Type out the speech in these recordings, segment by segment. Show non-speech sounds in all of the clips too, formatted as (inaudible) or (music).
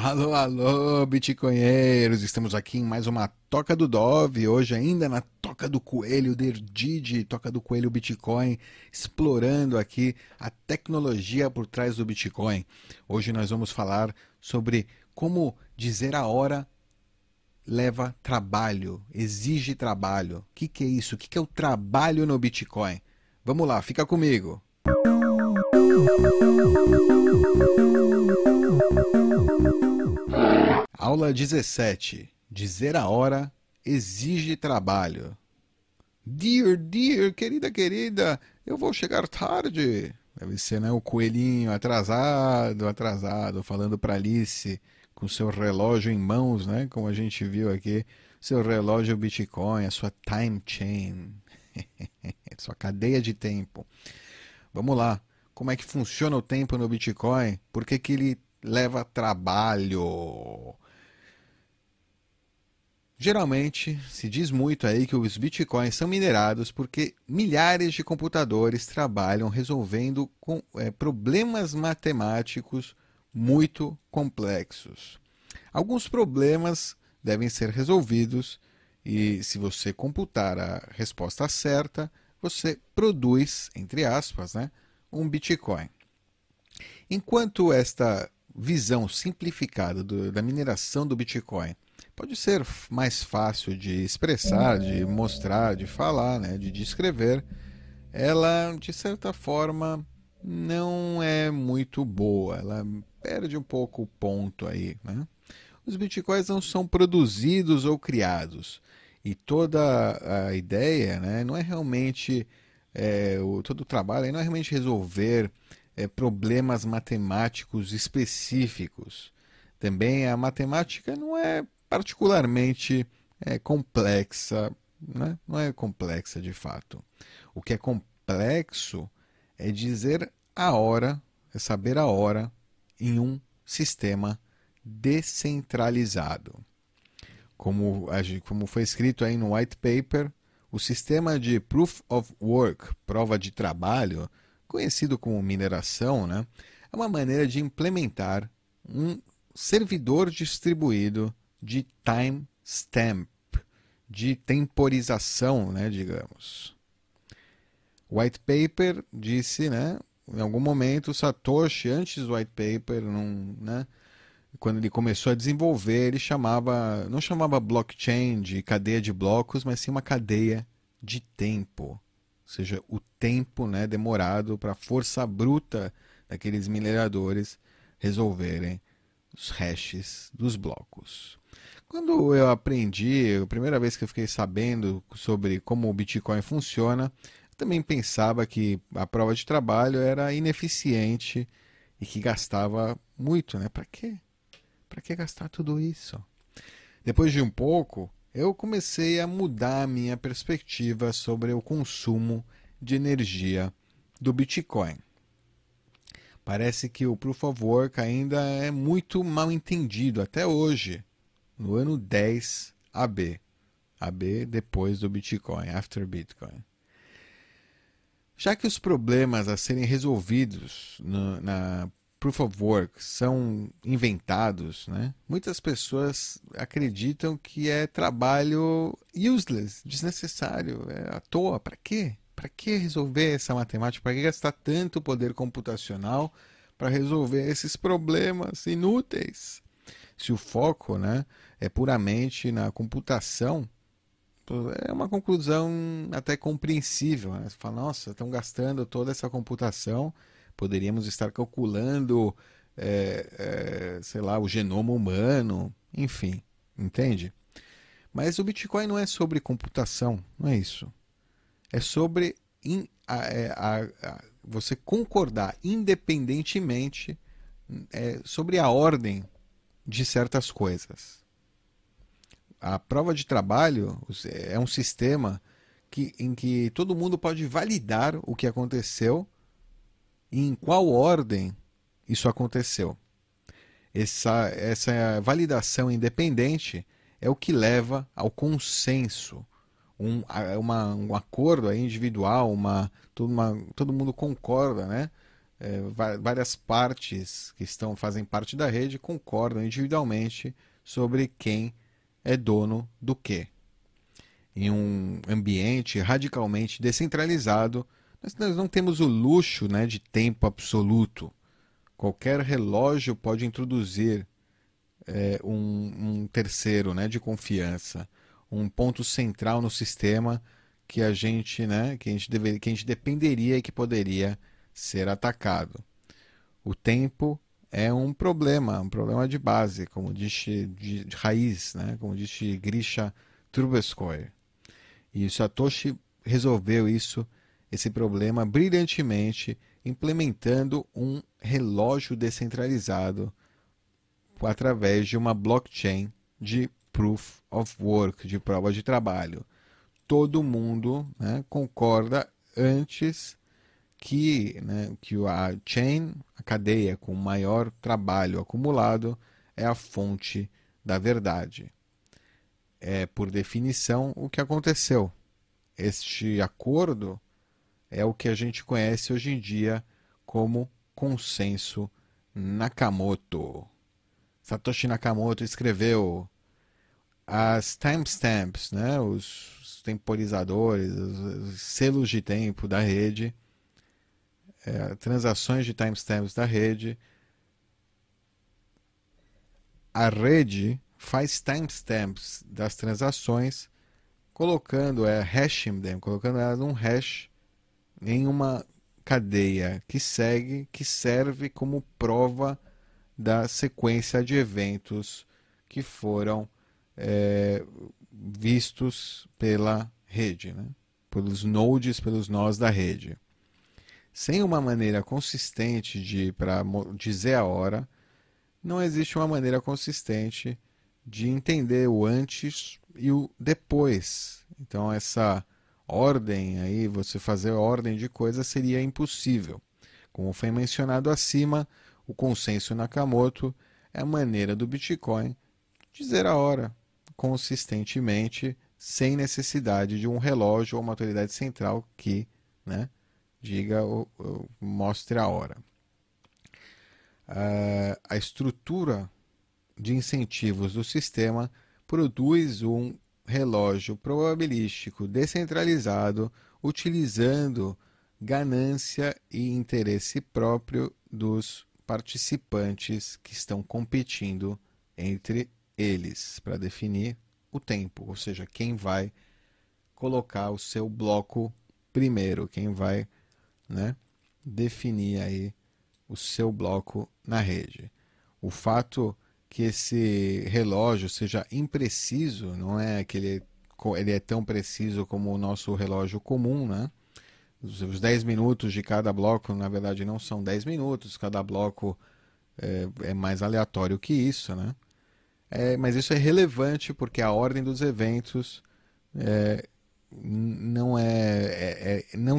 Alô, alô, bitcoinheiros! Estamos aqui em mais uma Toca do Dove, hoje ainda na Toca do Coelho Derdide, Toca do Coelho Bitcoin, explorando aqui a tecnologia por trás do Bitcoin. Hoje nós vamos falar sobre como dizer a hora leva trabalho, exige trabalho. O que, que é isso? O que, que é o trabalho no Bitcoin? Vamos lá, fica comigo! Aula 17. Dizer a hora exige trabalho. Dear, dear, querida, querida, eu vou chegar tarde. Deve ser, né? O coelhinho atrasado, atrasado, falando para Alice com seu relógio em mãos, né? Como a gente viu aqui, seu relógio Bitcoin, a sua time chain, (laughs) sua cadeia de tempo. Vamos lá. Como é que funciona o tempo no Bitcoin? Por que, que ele leva trabalho? Geralmente se diz muito aí que os bitcoins são minerados porque milhares de computadores trabalham resolvendo com, é, problemas matemáticos muito complexos. Alguns problemas devem ser resolvidos e, se você computar a resposta certa, você produz, entre aspas, né, um Bitcoin. Enquanto esta visão simplificada do, da mineração do Bitcoin pode ser mais fácil de expressar, de mostrar, de falar, né, de descrever, ela de certa forma não é muito boa, ela perde um pouco o ponto aí. Né? Os bitcoins não são produzidos ou criados e toda a ideia né, não é realmente é, o, todo o trabalho não é realmente resolver é, problemas matemáticos específicos. Também a matemática não é particularmente é, complexa, né? não é complexa de fato. O que é complexo é dizer a hora, é saber a hora em um sistema descentralizado. Como, como foi escrito aí no white paper, o sistema de Proof of Work, prova de trabalho, conhecido como mineração, né, é uma maneira de implementar um servidor distribuído de timestamp, de temporização, né, digamos. White paper disse, né, em algum momento Satoshi antes do white paper, num, né, quando ele começou a desenvolver, ele chamava, não chamava blockchain de cadeia de blocos, mas sim uma cadeia de tempo. Ou seja, o tempo né, demorado para a força bruta daqueles mineradores resolverem os hashes dos blocos. Quando eu aprendi, a primeira vez que eu fiquei sabendo sobre como o Bitcoin funciona, também pensava que a prova de trabalho era ineficiente e que gastava muito, né? Para quê? Para que gastar tudo isso? Depois de um pouco, eu comecei a mudar a minha perspectiva sobre o consumo de energia do Bitcoin. Parece que o Proof of Work ainda é muito mal entendido até hoje, no ano 10 AB. AB depois do Bitcoin, after Bitcoin. Já que os problemas a serem resolvidos no, na proof of work são inventados, né? muitas pessoas acreditam que é trabalho useless, desnecessário, é à toa. Para quê? Para que resolver essa matemática? Para que gastar tanto poder computacional para resolver esses problemas inúteis? Se o foco né, é puramente na computação, é uma conclusão até compreensível. Né? Você fala, nossa, estão gastando toda essa computação poderíamos estar calculando, é, é, sei lá, o genoma humano, enfim, entende? Mas o Bitcoin não é sobre computação, não é isso. É sobre in, a, é, a, a, você concordar independentemente é, sobre a ordem de certas coisas. A prova de trabalho é um sistema que, em que todo mundo pode validar o que aconteceu e em qual ordem isso aconteceu. Essa, essa validação independente é o que leva ao consenso, um, uma, um acordo individual, uma, uma, todo mundo concorda, né? É, várias partes que estão fazem parte da rede concordam individualmente sobre quem é dono do que. Em um ambiente radicalmente descentralizado, nós não temos o luxo né, de tempo absoluto. Qualquer relógio pode introduzir é, um, um, terceiro né, de confiança, um ponto central no sistema que a gente, né, que a gente, deveria, que a gente dependeria e que poderia ser atacado. O tempo é um problema, um problema de base, como disse de, de raiz, né, como disse Grisha Trubetskoy. E Satoshi resolveu isso, esse problema brilhantemente, implementando um relógio descentralizado através de uma blockchain de proof of work, de prova de trabalho. Todo mundo né, concorda antes que, né, que a chain, a cadeia com maior trabalho acumulado, é a fonte da verdade. É, por definição, o que aconteceu. Este acordo é o que a gente conhece hoje em dia como consenso Nakamoto. Satoshi Nakamoto escreveu as timestamps, né, os temporizadores, os, os selos de tempo da rede, é, transações de timestamps da rede. A rede faz timestamps das transações, colocando é hashing them, colocando elas num hash em uma cadeia que segue, que serve como prova da sequência de eventos que foram é, vistos pela rede, né? pelos nodes, pelos nós da rede. Sem uma maneira consistente de para dizer a hora, não existe uma maneira consistente de entender o antes e o depois. Então essa ordem aí, você fazer ordem de coisas seria impossível. Como foi mencionado acima, o consenso Nakamoto é a maneira do Bitcoin dizer a hora consistentemente, sem necessidade de um relógio ou uma autoridade central que né, diga ou, ou mostre a hora. Uh, a estrutura de incentivos do sistema produz um relógio probabilístico descentralizado utilizando ganância e interesse próprio dos participantes que estão competindo entre eles para definir o tempo, ou seja, quem vai colocar o seu bloco primeiro, quem vai né, definir aí o seu bloco na rede. O fato que esse relógio seja impreciso, não é que ele, ele é tão preciso como o nosso relógio comum, né? Os 10 minutos de cada bloco, na verdade, não são 10 minutos, cada bloco é, é mais aleatório que isso, né? É, mas isso é relevante porque a ordem dos eventos é, não é,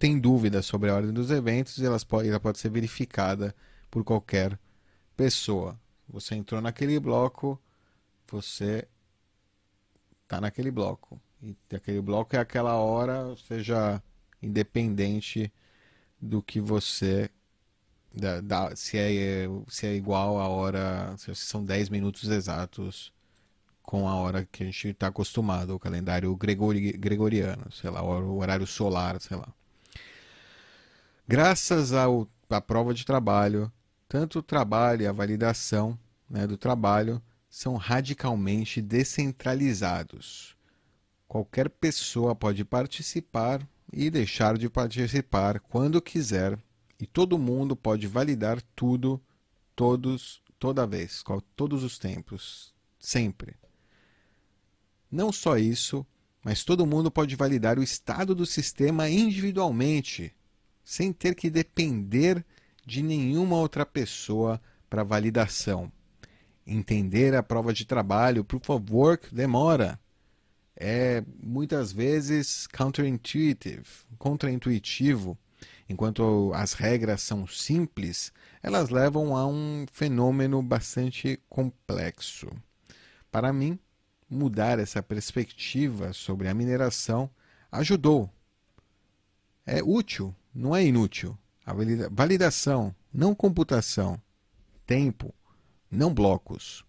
tem dúvida sobre a ordem dos eventos e elas pode, ela pode ser verificada por qualquer pessoa. Você entrou naquele bloco, você está naquele bloco. E aquele bloco é aquela hora, seja independente do que você. Da, da, se, é, se é igual a hora. Se são 10 minutos exatos com a hora que a gente está acostumado, o calendário gregori, gregoriano, sei lá, o horário solar, sei lá. Graças ao, à prova de trabalho, tanto o trabalho e a validação né, do trabalho são radicalmente descentralizados. Qualquer pessoa pode participar e deixar de participar quando quiser, e todo mundo pode validar tudo, todos, toda vez, todos os tempos, sempre. Não só isso, mas todo mundo pode validar o estado do sistema individualmente, sem ter que depender de nenhuma outra pessoa para validação. Entender a prova de trabalho, proof of work, demora é muitas vezes counterintuitive, contraintuitivo. Enquanto as regras são simples, elas levam a um fenômeno bastante complexo. Para mim, mudar essa perspectiva sobre a mineração ajudou. É útil, não é inútil. A validação, não computação. Tempo, não blocos.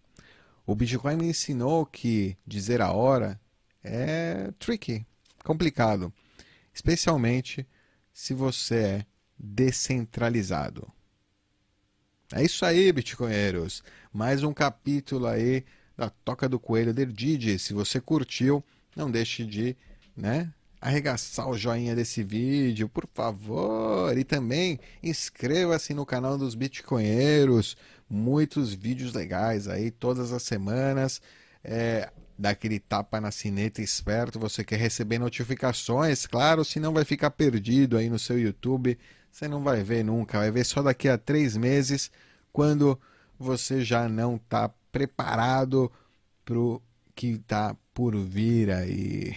O Bitcoin me ensinou que dizer a hora é tricky, complicado, especialmente se você é descentralizado. É isso aí, bitcoinheiros. Mais um capítulo aí da Toca do Coelho Derdide. Se você curtiu, não deixe de, né, arregaçar o joinha desse vídeo, por favor. E também inscreva-se no canal dos Bitcoinheiros. Muitos vídeos legais aí todas as semanas. É, daquele tapa na sineta esperto, você quer receber notificações, claro, senão vai ficar perdido aí no seu YouTube. Você não vai ver nunca, vai ver só daqui a três meses, quando você já não está preparado para o que está por vir aí.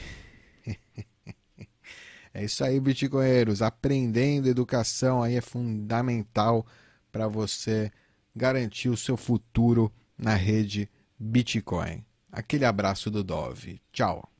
É isso aí, bitcoinheiros. Aprendendo educação aí é fundamental para você garantir o seu futuro na rede Bitcoin. Aquele abraço do Dove. Tchau.